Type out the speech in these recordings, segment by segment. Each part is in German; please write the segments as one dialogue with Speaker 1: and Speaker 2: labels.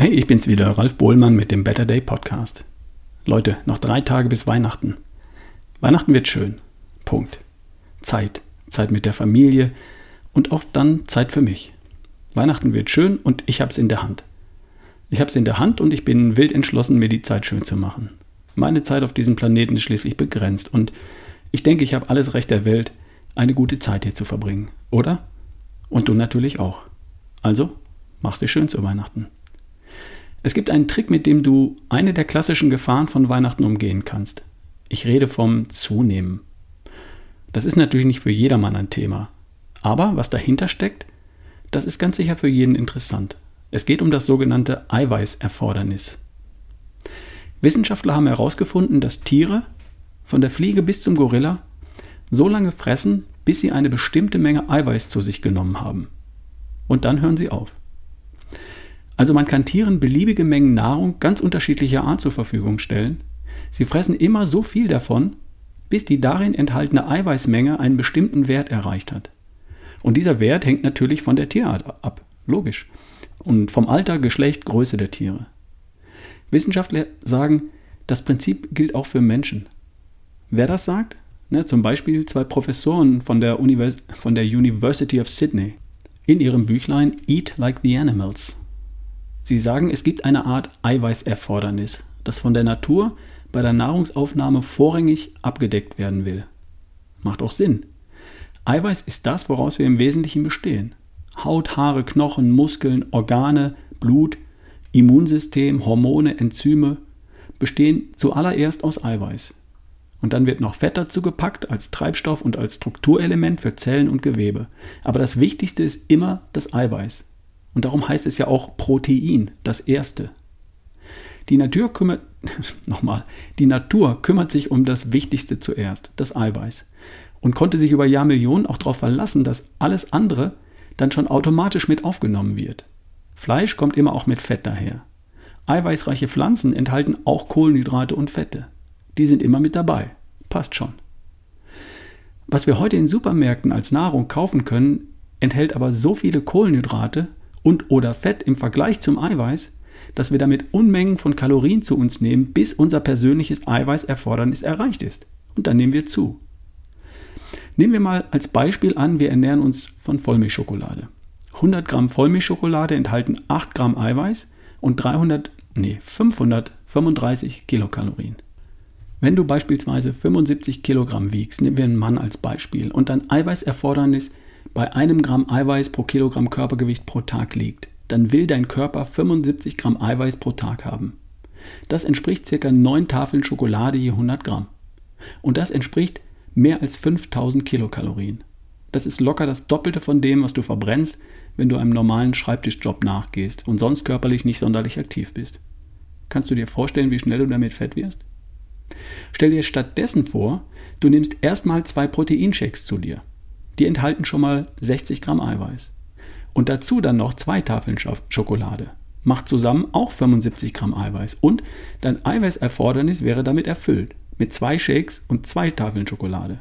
Speaker 1: Hey, ich bin's wieder, Ralf Bohlmann mit dem Better Day Podcast. Leute, noch drei Tage bis Weihnachten. Weihnachten wird schön. Punkt. Zeit. Zeit mit der Familie und auch dann Zeit für mich. Weihnachten wird schön und ich hab's in der Hand. Ich hab's in der Hand und ich bin wild entschlossen, mir die Zeit schön zu machen. Meine Zeit auf diesem Planeten ist schließlich begrenzt und ich denke, ich habe alles Recht der Welt, eine gute Zeit hier zu verbringen, oder? Und du natürlich auch. Also, mach's dir schön zu Weihnachten. Es gibt einen Trick, mit dem du eine der klassischen Gefahren von Weihnachten umgehen kannst. Ich rede vom Zunehmen. Das ist natürlich nicht für jedermann ein Thema. Aber was dahinter steckt, das ist ganz sicher für jeden interessant. Es geht um das sogenannte Eiweißerfordernis. Wissenschaftler haben herausgefunden, dass Tiere, von der Fliege bis zum Gorilla, so lange fressen, bis sie eine bestimmte Menge Eiweiß zu sich genommen haben. Und dann hören sie auf. Also man kann Tieren beliebige Mengen Nahrung ganz unterschiedlicher Art zur Verfügung stellen. Sie fressen immer so viel davon, bis die darin enthaltene Eiweißmenge einen bestimmten Wert erreicht hat. Und dieser Wert hängt natürlich von der Tierart ab, logisch. Und vom Alter, Geschlecht, Größe der Tiere. Wissenschaftler sagen, das Prinzip gilt auch für Menschen. Wer das sagt? Ne, zum Beispiel zwei Professoren von der, Univers von der University of Sydney in ihrem Büchlein Eat Like the Animals Sie sagen, es gibt eine Art Eiweißerfordernis, das von der Natur bei der Nahrungsaufnahme vorrangig abgedeckt werden will. Macht auch Sinn. Eiweiß ist das, woraus wir im Wesentlichen bestehen. Haut, Haare, Knochen, Muskeln, Organe, Blut, Immunsystem, Hormone, Enzyme bestehen zuallererst aus Eiweiß. Und dann wird noch Fett dazu gepackt als Treibstoff und als Strukturelement für Zellen und Gewebe. Aber das Wichtigste ist immer das Eiweiß. Und darum heißt es ja auch Protein, das erste. Die Natur kümmert, nochmal, die Natur kümmert sich um das Wichtigste zuerst, das Eiweiß. Und konnte sich über Jahrmillionen auch darauf verlassen, dass alles andere dann schon automatisch mit aufgenommen wird. Fleisch kommt immer auch mit Fett daher. Eiweißreiche Pflanzen enthalten auch Kohlenhydrate und Fette. Die sind immer mit dabei. Passt schon. Was wir heute in Supermärkten als Nahrung kaufen können, enthält aber so viele Kohlenhydrate, und oder Fett im Vergleich zum Eiweiß, dass wir damit Unmengen von Kalorien zu uns nehmen, bis unser persönliches Eiweißerfordernis erreicht ist. Und dann nehmen wir zu. Nehmen wir mal als Beispiel an, wir ernähren uns von Vollmilchschokolade. 100 Gramm Vollmilchschokolade enthalten 8 Gramm Eiweiß und 300, nee, 535 Kilokalorien. Wenn du beispielsweise 75 Kilogramm wiegst, nehmen wir einen Mann als Beispiel, und dein Eiweißerfordernis bei einem Gramm Eiweiß pro Kilogramm Körpergewicht pro Tag liegt, dann will dein Körper 75 Gramm Eiweiß pro Tag haben. Das entspricht ca. 9 Tafeln Schokolade je 100 Gramm. Und das entspricht mehr als 5000 Kilokalorien. Das ist locker das Doppelte von dem, was du verbrennst, wenn du einem normalen Schreibtischjob nachgehst und sonst körperlich nicht sonderlich aktiv bist. Kannst du dir vorstellen, wie schnell du damit fett wirst? Stell dir stattdessen vor, du nimmst erstmal zwei Proteinshakes zu dir die enthalten schon mal 60 Gramm Eiweiß. Und dazu dann noch zwei Tafeln Schokolade. Macht zusammen auch 75 Gramm Eiweiß. Und dein Eiweißerfordernis wäre damit erfüllt. Mit zwei Shakes und zwei Tafeln Schokolade.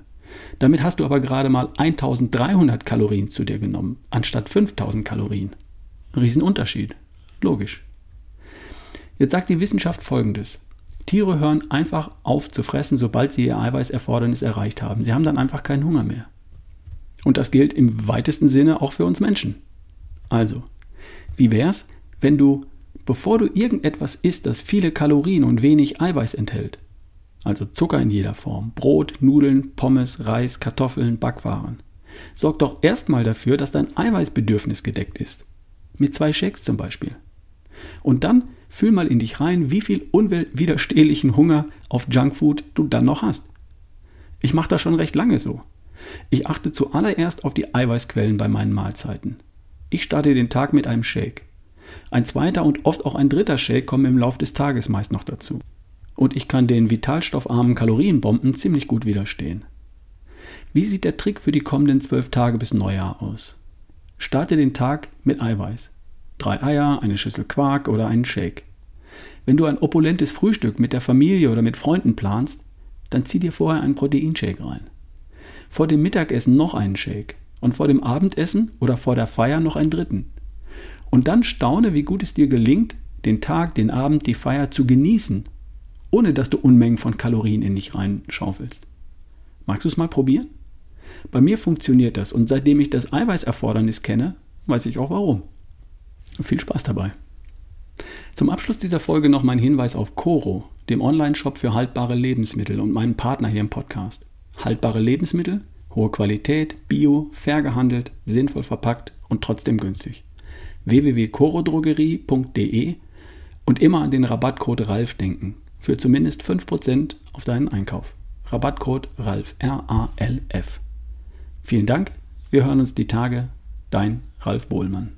Speaker 1: Damit hast du aber gerade mal 1300 Kalorien zu dir genommen, anstatt 5000 Kalorien. Riesenunterschied. Logisch. Jetzt sagt die Wissenschaft folgendes. Tiere hören einfach auf zu fressen, sobald sie ihr Eiweißerfordernis erreicht haben. Sie haben dann einfach keinen Hunger mehr. Und das gilt im weitesten Sinne auch für uns Menschen. Also, wie wär's, wenn du, bevor du irgendetwas isst, das viele Kalorien und wenig Eiweiß enthält, also Zucker in jeder Form, Brot, Nudeln, Pommes, Reis, Kartoffeln, Backwaren, sorg doch erstmal dafür, dass dein Eiweißbedürfnis gedeckt ist. Mit zwei Shakes zum Beispiel. Und dann fühl mal in dich rein, wie viel unwiderstehlichen Hunger auf Junkfood du dann noch hast. Ich mache das schon recht lange so. Ich achte zuallererst auf die Eiweißquellen bei meinen Mahlzeiten. Ich starte den Tag mit einem Shake. Ein zweiter und oft auch ein dritter Shake kommen im Laufe des Tages meist noch dazu. Und ich kann den vitalstoffarmen Kalorienbomben ziemlich gut widerstehen. Wie sieht der Trick für die kommenden zwölf Tage bis Neujahr aus? Starte den Tag mit Eiweiß. Drei Eier, eine Schüssel Quark oder einen Shake. Wenn du ein opulentes Frühstück mit der Familie oder mit Freunden planst, dann zieh dir vorher einen Proteinshake rein vor dem Mittagessen noch einen Shake und vor dem Abendessen oder vor der Feier noch einen dritten. Und dann staune, wie gut es dir gelingt, den Tag, den Abend, die Feier zu genießen, ohne dass du Unmengen von Kalorien in dich reinschaufelst. Magst du es mal probieren? Bei mir funktioniert das und seitdem ich das Eiweißerfordernis kenne, weiß ich auch warum. Viel Spaß dabei. Zum Abschluss dieser Folge noch mein Hinweis auf Coro, dem Online-Shop für haltbare Lebensmittel und meinen Partner hier im Podcast. Haltbare Lebensmittel, hohe Qualität, bio, fair gehandelt, sinnvoll verpackt und trotzdem günstig. www.corodrogerie.de und immer an den Rabattcode RALF denken. Für zumindest 5% auf deinen Einkauf. Rabattcode RALF. R-A-L-F. Vielen Dank. Wir hören uns die Tage. Dein Ralf Bohlmann.